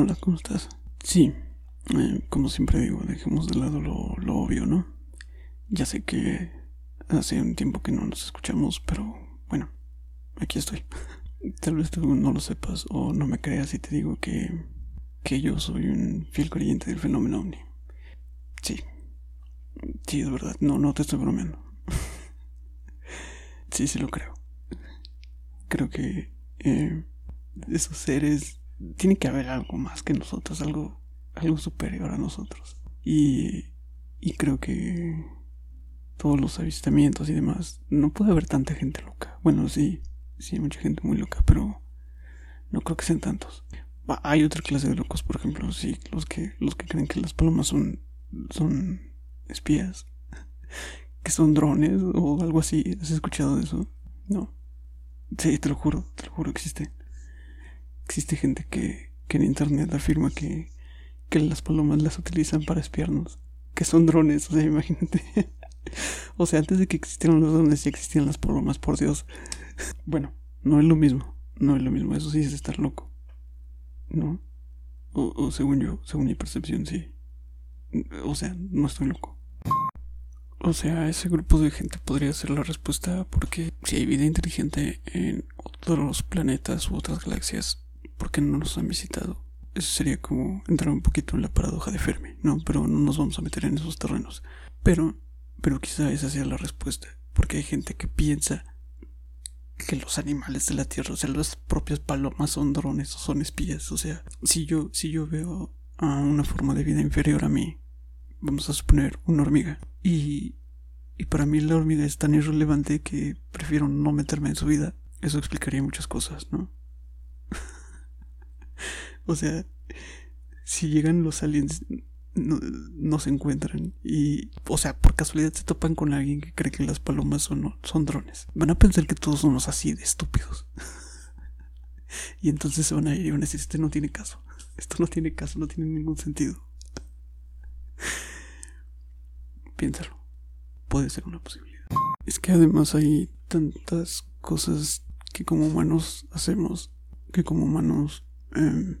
Hola, ¿cómo estás? Sí, eh, como siempre digo, dejemos de lado lo, lo obvio, ¿no? Ya sé que hace un tiempo que no nos escuchamos, pero bueno, aquí estoy. Tal vez tú no lo sepas o no me creas si te digo que, que yo soy un fiel creyente del fenómeno ovni. Sí, sí, es verdad, no, no te estoy bromeando. sí, sí lo creo. Creo que eh, esos seres tiene que haber algo más que nosotros, algo, algo superior a nosotros. Y, y creo que todos los avistamientos y demás, no puede haber tanta gente loca. Bueno, sí, sí hay mucha gente muy loca, pero no creo que sean tantos. Hay otra clase de locos, por ejemplo, sí, los que, los que creen que las palomas son, son espías, que son drones o algo así. ¿Has escuchado de eso? No. Sí, te lo juro, te lo juro, existe. Existe gente que, que en internet afirma que, que las palomas las utilizan para espiarnos. Que son drones, o sea, imagínate. o sea, antes de que existieran los drones ya existían las palomas, por Dios. bueno, no es lo mismo. No es lo mismo, eso sí es estar loco. ¿No? O, o según yo, según mi percepción, sí. O sea, no estoy loco. O sea, ese grupo de gente podría ser la respuesta porque si hay vida inteligente en otros planetas u otras galaxias, ¿por qué no nos han visitado? Eso sería como entrar un poquito en la paradoja de Fermi, ¿no? Pero no nos vamos a meter en esos terrenos. Pero, pero quizá esa sea la respuesta, porque hay gente que piensa que los animales de la Tierra, o sea, las propias palomas son drones o son espías. O sea, si yo, si yo veo a una forma de vida inferior a mí, vamos a suponer una hormiga, y, y para mí la hormiga es tan irrelevante que prefiero no meterme en su vida, eso explicaría muchas cosas, ¿no? O sea, si llegan los aliens, no, se encuentran y, o sea, por casualidad se topan con alguien que cree que las palomas son, son drones. Van a pensar que todos somos así de estúpidos. y entonces se van a ir y van a decir, este no tiene caso. Esto no tiene caso, no tiene ningún sentido. Piénsalo. Puede ser una posibilidad. Es que además hay tantas cosas que como humanos hacemos, que como humanos eh,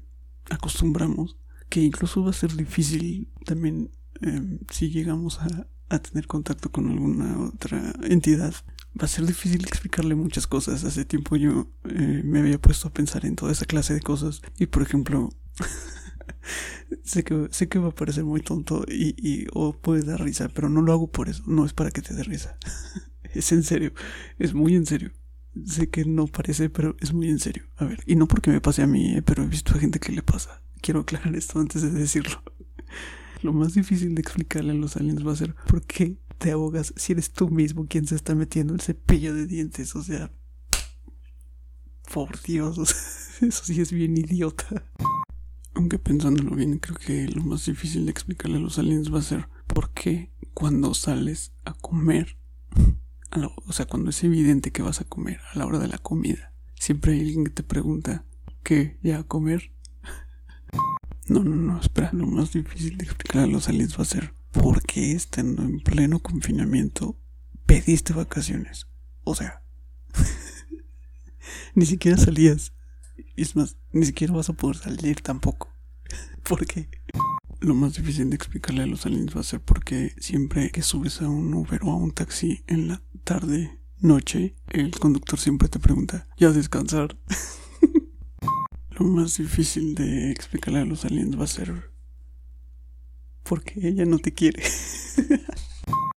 acostumbramos, que incluso va a ser difícil también em, si llegamos a, tener contacto con alguna otra entidad. Va a ser difícil explicarle muchas cosas. Hace tiempo yo eh, me había puesto a pensar en toda esa clase de cosas. Y por ejemplo, sé, que, sé que va a parecer muy tonto y, y, o puede dar risa, pero no lo hago por eso. No es para que te dé risa. es en serio. Es muy en serio. Sé que no parece, pero es muy en serio. A ver, y no porque me pase a mí, eh, pero he visto a gente que le pasa. Quiero aclarar esto antes de decirlo. Lo más difícil de explicarle a los aliens va a ser por qué te ahogas si eres tú mismo quien se está metiendo el cepillo de dientes. O sea, por Dios, eso sí es bien idiota. Aunque pensándolo bien, creo que lo más difícil de explicarle a los aliens va a ser por qué cuando sales a comer o sea, cuando es evidente que vas a comer a la hora de la comida, siempre hay alguien que te pregunta, ¿qué? ¿Ya a comer? No, no, no, espera, lo más difícil de explicar a los aliens va a ser, ¿por qué estando en pleno confinamiento pediste vacaciones? O sea, ni siquiera salías. Es más, ni siquiera vas a poder salir tampoco. ¿Por qué? Lo más difícil de explicarle a los aliens va a ser porque siempre que subes a un Uber o a un taxi en la tarde, noche, el conductor siempre te pregunta, ¿ya descansar? Lo más difícil de explicarle a los aliens va a ser porque ella no te quiere.